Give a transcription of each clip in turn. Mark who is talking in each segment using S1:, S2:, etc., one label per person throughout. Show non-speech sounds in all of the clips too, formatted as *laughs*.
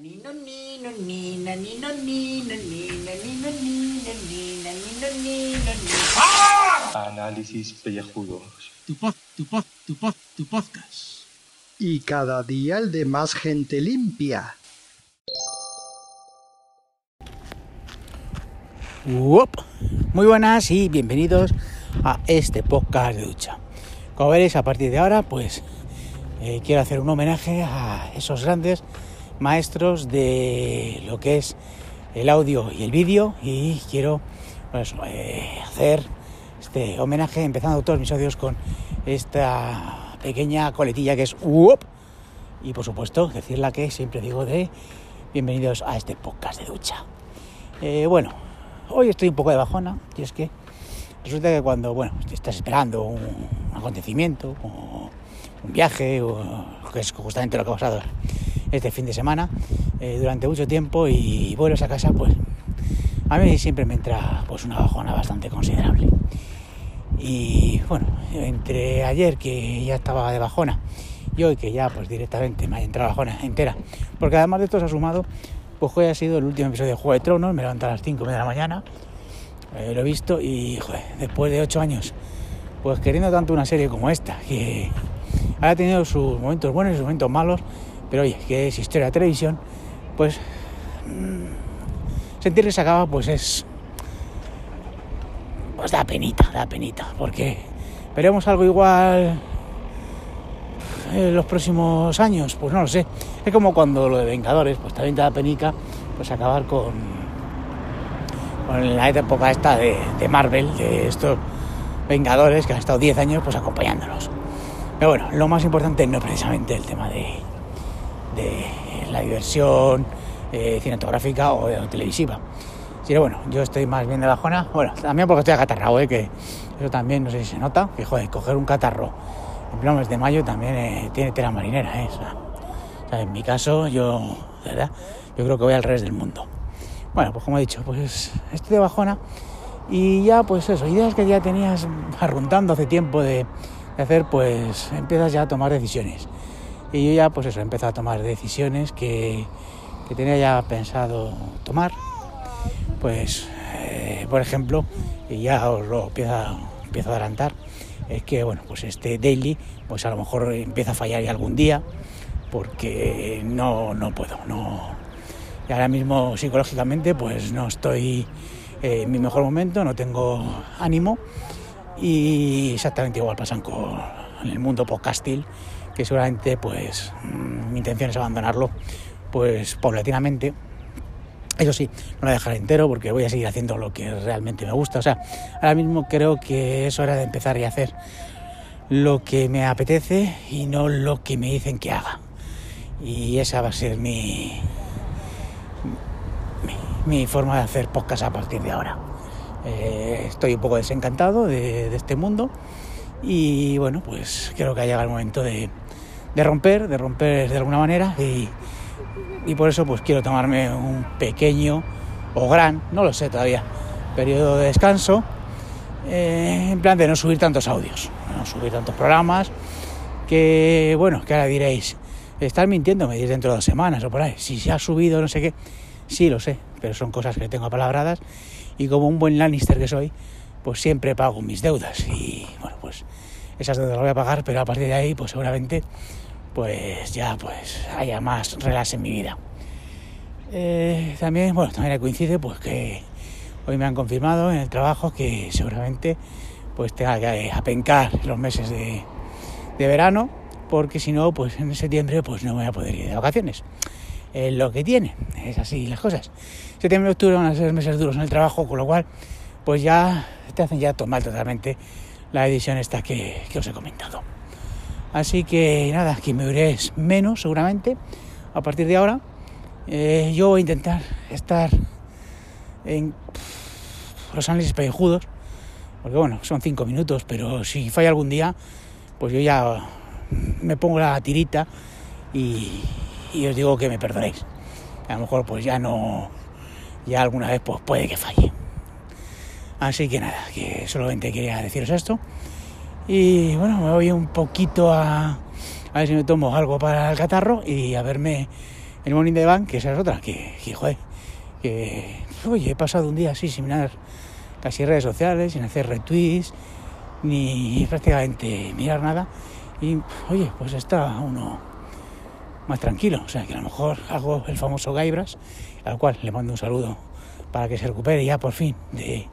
S1: Nino, nino, nina, nino, nino, nina, nino, nino, nina, nino, nino, nino.
S2: Análisis pellejudos.
S3: Tu pod, tu pod, tu pod, tu podcast.
S4: Y cada día el de más gente limpia.
S5: Uop. Muy buenas y bienvenidos a este podcast de ducha. Como veréis, a partir de ahora, pues eh, quiero hacer un homenaje a esos grandes maestros de lo que es el audio y el vídeo y quiero pues, eh, hacer este homenaje empezando todos mis audios con esta pequeña coletilla que es UOP y por supuesto decir la que siempre digo de bienvenidos a este podcast de ducha. Eh, bueno, hoy estoy un poco de bajona y es que resulta que cuando bueno estás esperando un acontecimiento o un viaje que es justamente lo que ha pasado este fin de semana eh, durante mucho tiempo y vuelves a casa, pues a mí siempre me entra pues una bajona bastante considerable. Y bueno, entre ayer que ya estaba de bajona y hoy que ya pues directamente me ha entrado bajona entera, porque además de esto se ha sumado, pues hoy ha sido el último episodio de Juego de Tronos, me levanto a las 5 de la mañana, eh, lo he visto y después de 8 años, pues queriendo tanto una serie como esta, que ha tenido sus momentos buenos y sus momentos malos, pero oye, que es historia de televisión, pues mm, sentir que se acaba, pues es. Pues da penita, da penita, porque veremos algo igual en los próximos años, pues no lo sé. Es como cuando lo de Vengadores, pues también te da penica, pues acabar con, con la época esta de, de Marvel, de estos Vengadores que han estado 10 años pues acompañándonos. Pero bueno, lo más importante no es precisamente el tema de, de la diversión eh, cinematográfica o, televisiva. Sino bueno, yo estoy más bien de bajona. Bueno, también porque estoy acatarrado, ¿eh? que eso también no sé si se nota. Que joder, coger un catarro en pleno mes de mayo también eh, tiene tela marinera. ¿eh? O en mi caso, yo, verdad, yo creo que voy al revés del mundo. Bueno, pues como he dicho, pues estoy de bajona. Y ya, pues eso, ideas que ya tenías *laughs* arruntando hace tiempo de, de hacer, pues empiezas ya a tomar decisiones. Y yo ya, pues eso, he empezado a tomar decisiones que, que tenía ya pensado tomar. Pues, eh, por ejemplo, y ya os lo empiezo a, empiezo a adelantar, es que, bueno, pues este daily, pues a lo mejor empieza a fallar ya algún día, porque no, no puedo, no. Y ahora mismo psicológicamente, pues no estoy eh, en mi mejor momento, no tengo ánimo, y exactamente igual pasan con el mundo podcastil que seguramente pues mi intención es abandonarlo pues paulatinamente eso sí, no lo dejaré entero porque voy a seguir haciendo lo que realmente me gusta. O sea, ahora mismo creo que es hora de empezar y hacer lo que me apetece y no lo que me dicen que haga. Y esa va a ser mi, mi, forma de hacer podcast a partir de ahora. Eh, estoy un poco desencantado de, de este mundo y bueno, pues creo que ha llegado el momento de, de romper, de romper de alguna manera. Y, y, por eso pues quiero tomarme un pequeño o gran, no lo sé todavía, periodo de descanso eh, en plan de no subir tantos audios, no subir tantos programas que bueno, que ahora diréis, estar mintiendo, me diréis dentro de dos semanas o por ahí, si se ha subido no sé qué, sí lo sé, pero son cosas que tengo apalabradas y como un buen Lannister que soy, pues siempre pago mis deudas y bueno, pues esas deudas las voy a pagar, pero a partir de ahí pues seguramente pues ya pues haya más relax en mi vida. Eh, también, bueno, también coincide pues que hoy me han confirmado en el trabajo que seguramente pues tenga que apencar los meses de, de verano porque si no pues en septiembre pues no voy a poder ir de vacaciones. Es lo que tiene, es así las cosas. Septiembre y octubre van a ser meses duros en el trabajo, con lo cual pues ya te hacen ya tomar totalmente la edición esta que, os he comentado. Así que nada, que me veréis menos seguramente a partir de ahora. Eh, yo voy a intentar estar en los análisis pellejudos, porque bueno, son cinco minutos, pero si falla algún día, pues yo ya me pongo la tirita y, y os digo que me perdonéis. A lo mejor pues ya no, ya alguna vez pues puede que falle. Así que nada, que solamente quería deciros esto. Y bueno, me voy un poquito a, a ver si me tomo algo para el catarro y a verme el morning de van, que esa es otra, que, que, joder, que, oye, he pasado un día así sin mirar casi redes sociales, sin hacer retweets, ni prácticamente mirar nada, y oye, pues está uno más tranquilo, o sea, que a lo mejor hago el famoso Gaibras, al cual le mando un saludo para que se recupere ya por fin de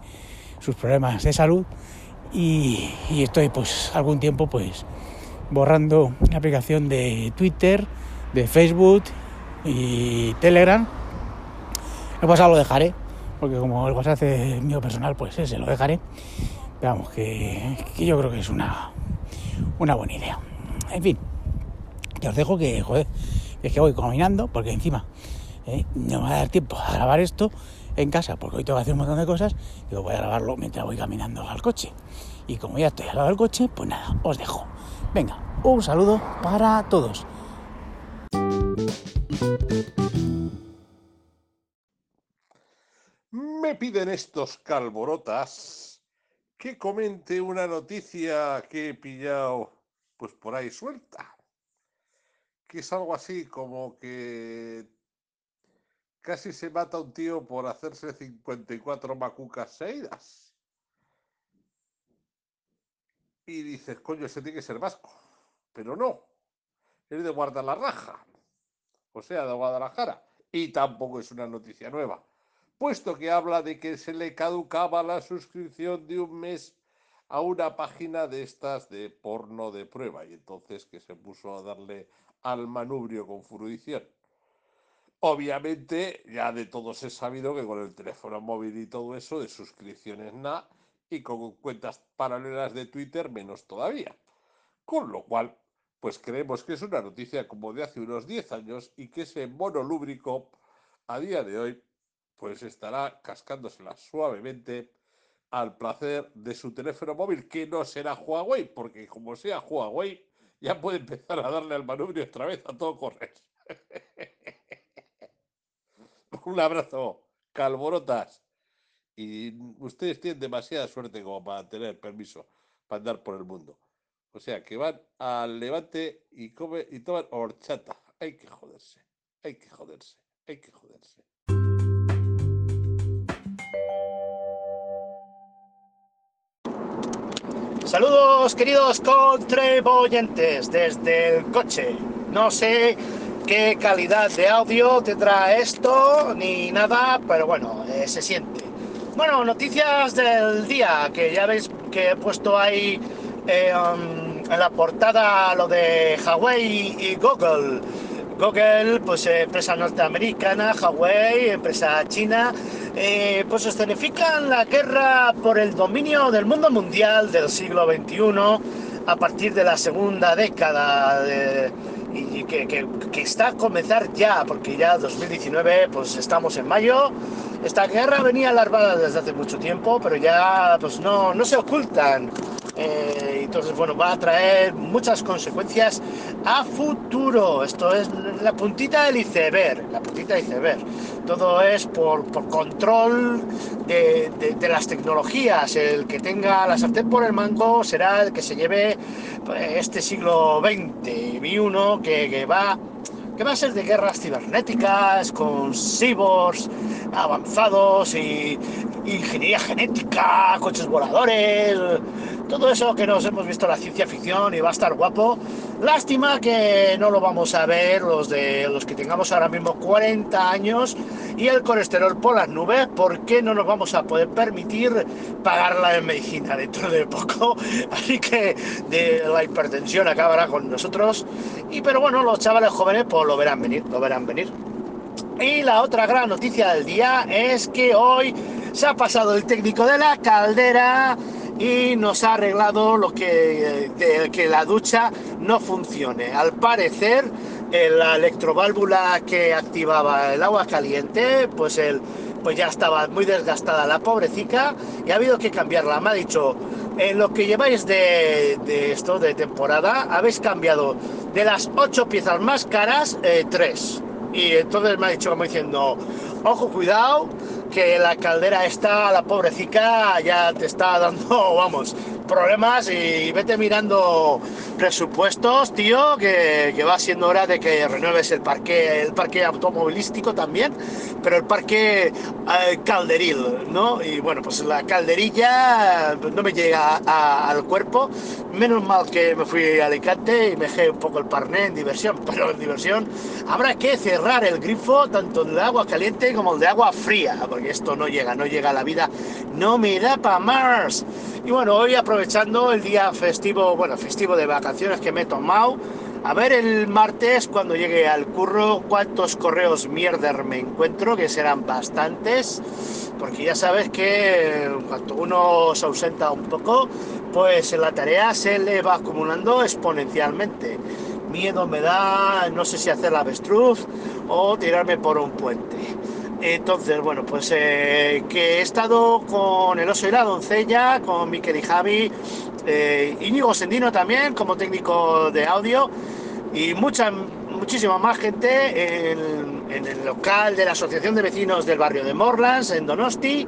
S5: sus problemas de salud, y, estoy pues algún tiempo pues borrando la aplicación de Twitter, de Facebook y Telegram. El WhatsApp lo dejaré, porque como el WhatsApp es mío personal, pues ese lo dejaré. Pero que yo creo que es una, una buena idea. En fin, que os dejo que, joder, es que voy caminando, porque encima eh, no me va a dar tiempo a grabar esto en casa, porque hoy tengo que hacer un montón de cosas, digo, voy a grabarlo mientras voy caminando al coche. Y como ya estoy al lado del coche, pues nada, os dejo. Venga, un saludo para todos.
S2: Me piden estos calborotas que comente una noticia que he pillado pues por ahí suelta. Que es algo así como que casi se mata un tío por hacerse 54 macucas seguidas. Y dices, coño, ese tiene que ser vasco. Pero no, es de guardar la raja. O sea, de Guadalajara. Y tampoco es una noticia nueva puesto que habla de que se le caducaba la suscripción de un mes a una página de estas de porno de prueba y entonces que se puso a darle al manubrio con fruición. Obviamente ya de todos he sabido que con el teléfono móvil y todo eso de suscripciones nada y con cuentas paralelas de Twitter menos todavía. Con lo cual, pues creemos que es una noticia como de hace unos 10 años y que ese mono lúbrico a día de hoy pues estará cascándosela suavemente al placer de su teléfono móvil, que no será Huawei, porque como sea Huawei, ya puede empezar a darle al manubrio otra vez a todo correr. *laughs* *laughs* Un abrazo, calborotas. Y ustedes tienen demasiada suerte como para tener permiso para andar por el mundo. O sea, que van al levante y, come, y toman horchata. Hay que joderse, hay que joderse, hay que joderse.
S6: Saludos queridos contribuyentes desde el coche. No sé qué calidad de audio tendrá esto ni nada, pero bueno, eh, se siente. Bueno, noticias del día, que ya veis que he puesto ahí eh, um, en la portada lo de Huawei y Google. Google, pues empresa norteamericana, Huawei, empresa china, eh, pues escenifican la guerra por el dominio del mundo mundial del siglo XXI a partir de la segunda década y que, que, está a comenzar ya, porque ya 2019, pues estamos en mayo. Esta guerra venía alarmada desde hace mucho tiempo, pero ya pues no, no se ocultan eh, entonces, bueno, va a traer muchas consecuencias a futuro. Esto es la puntita del iceberg, la puntita del iceberg. Todo es por, por control de, de, las tecnologías. El que tenga la sartén por el mango será el que se lleve pues, este siglo XX, uno que, que va que va a ser de guerras cibernéticas, con cyborgs avanzados y ingeniería genética, coches voladores, todo eso que nos hemos visto la ciencia ficción y va a estar guapo. Lástima que no lo vamos a ver los de los que tengamos ahora mismo 40 años y el colesterol por las nubes, porque no nos vamos a poder permitir pagarla en medicina dentro de poco. *laughs* Así que de la hipertensión acabará con nosotros. Y pero bueno, los chavales jóvenes pues lo verán venir, lo verán venir. Y la otra gran noticia del día es que hoy se ha pasado el técnico de la caldera y nos ha arreglado lo que, de que la ducha no funcione. Al parecer, la electroválvula que activaba el agua caliente, pues, el, pues ya estaba muy desgastada la pobrecita y ha habido que cambiarla. Me ha dicho, en lo que lleváis de, de esto, de temporada, habéis cambiado de las ocho piezas más caras, eh, tres. Y entonces me ha dicho como diciendo, ojo, cuidado, que la caldera está, la pobrecita, ya te está dando, *laughs* vamos, problemas y vete mirando presupuestos, tío, que, que va siendo hora de que renueves el parque, el parque automovilístico también, pero el parque eh, calderil, ¿no? Y bueno, pues la calderilla no me llega a- al cuerpo, menos mal que me fui a Alicante y me dejé un poco el parné en diversión, *laughs* pero en diversión habrá que cerrar el grifo tanto el de agua caliente como el de agua fría, porque esto no llega, no llega a la vida, no me da para más. Y bueno, hoy aprovechando el día festivo, bueno, festivo de vacaciones que me he tomado, a ver el martes cuando llegue al curro cuántos correos mierder me encuentro, que serán bastantes, porque ya sabes que cuando uno se ausenta un poco, pues la tarea se le va acumulando exponencialmente. Miedo me da, no sé si hacer la avestruz o tirarme por un puente. Entonces, bueno, pues eh, que he estado con el oso y la doncella, con Miquel y Javi, eh, Íñigo Sendino también como técnico de audio y mucha, muchísima más gente en, en el local de la Asociación de Vecinos del barrio de Morlands, en Donosti,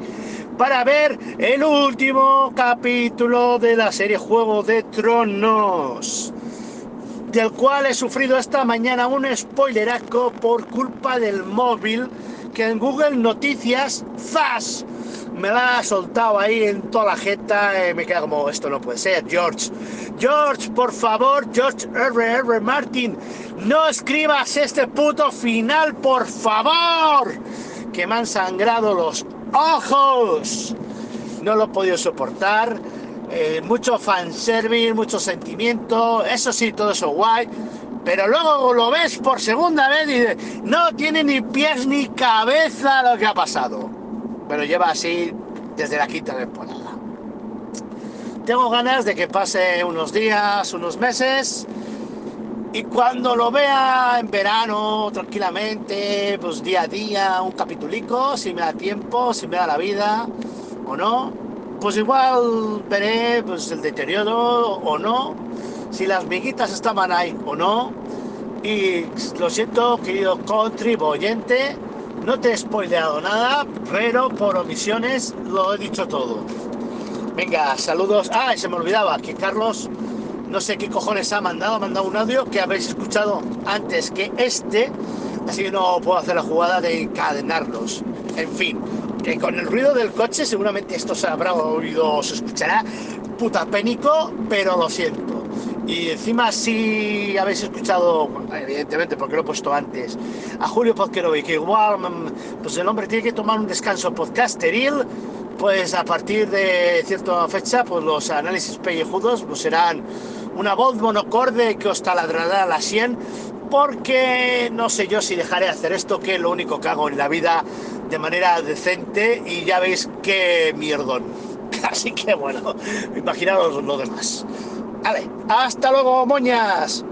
S6: para ver el último capítulo de la serie Juego de Tronos del cual he sufrido esta mañana un spoileraco por culpa del móvil que en Google Noticias, ¡zas! Me la ha soltado ahí en toda la jeta me queda como, esto no puede ser, George. George, por favor, George R. R. Martin, no escribas este puto final, por favor, que me han sangrado los ojos. No lo he podido soportar eh, mucho fanservice, mucho sentimiento, eso sí, todo eso guay, pero luego lo ves por segunda vez y dices, no tiene ni pies ni cabeza lo que ha pasado. Pero lleva así desde la quinta temporada. Tengo ganas de que pase unos días, unos meses, y cuando lo vea en verano, tranquilamente, pues día a día, un capitulico, si me da tiempo, si me da la vida o no, pues igual veré pues, el deterioro o no, si las miguitas estaban ahí o no. Y lo siento, querido contribuyente, no te he spoileado nada, pero por omisiones lo he dicho todo. Venga, saludos. Ah, se me olvidaba que Carlos, no sé qué cojones ha mandado, ha mandado un audio que habéis escuchado antes que este, así que no puedo hacer la jugada de encadenarlos. En fin, que con el ruido del coche seguramente esto se habrá oído, se escuchará puta pénico, pero lo siento. Y encima si habéis escuchado, evidentemente porque lo he puesto antes, a Julio Podquerovi, que igual mm, pues el hombre tiene que tomar un descanso podcasteril, pues a partir de cierta fecha, pues los análisis pellejudos pues serán una voz monocorde que os taladrará la sien, porque no sé yo si dejaré de hacer esto, que es lo único que hago en la vida de manera decente, y ya veis qué mierdón. *laughs* Así que bueno, imaginaros lo demás. Hasta luego, moñas.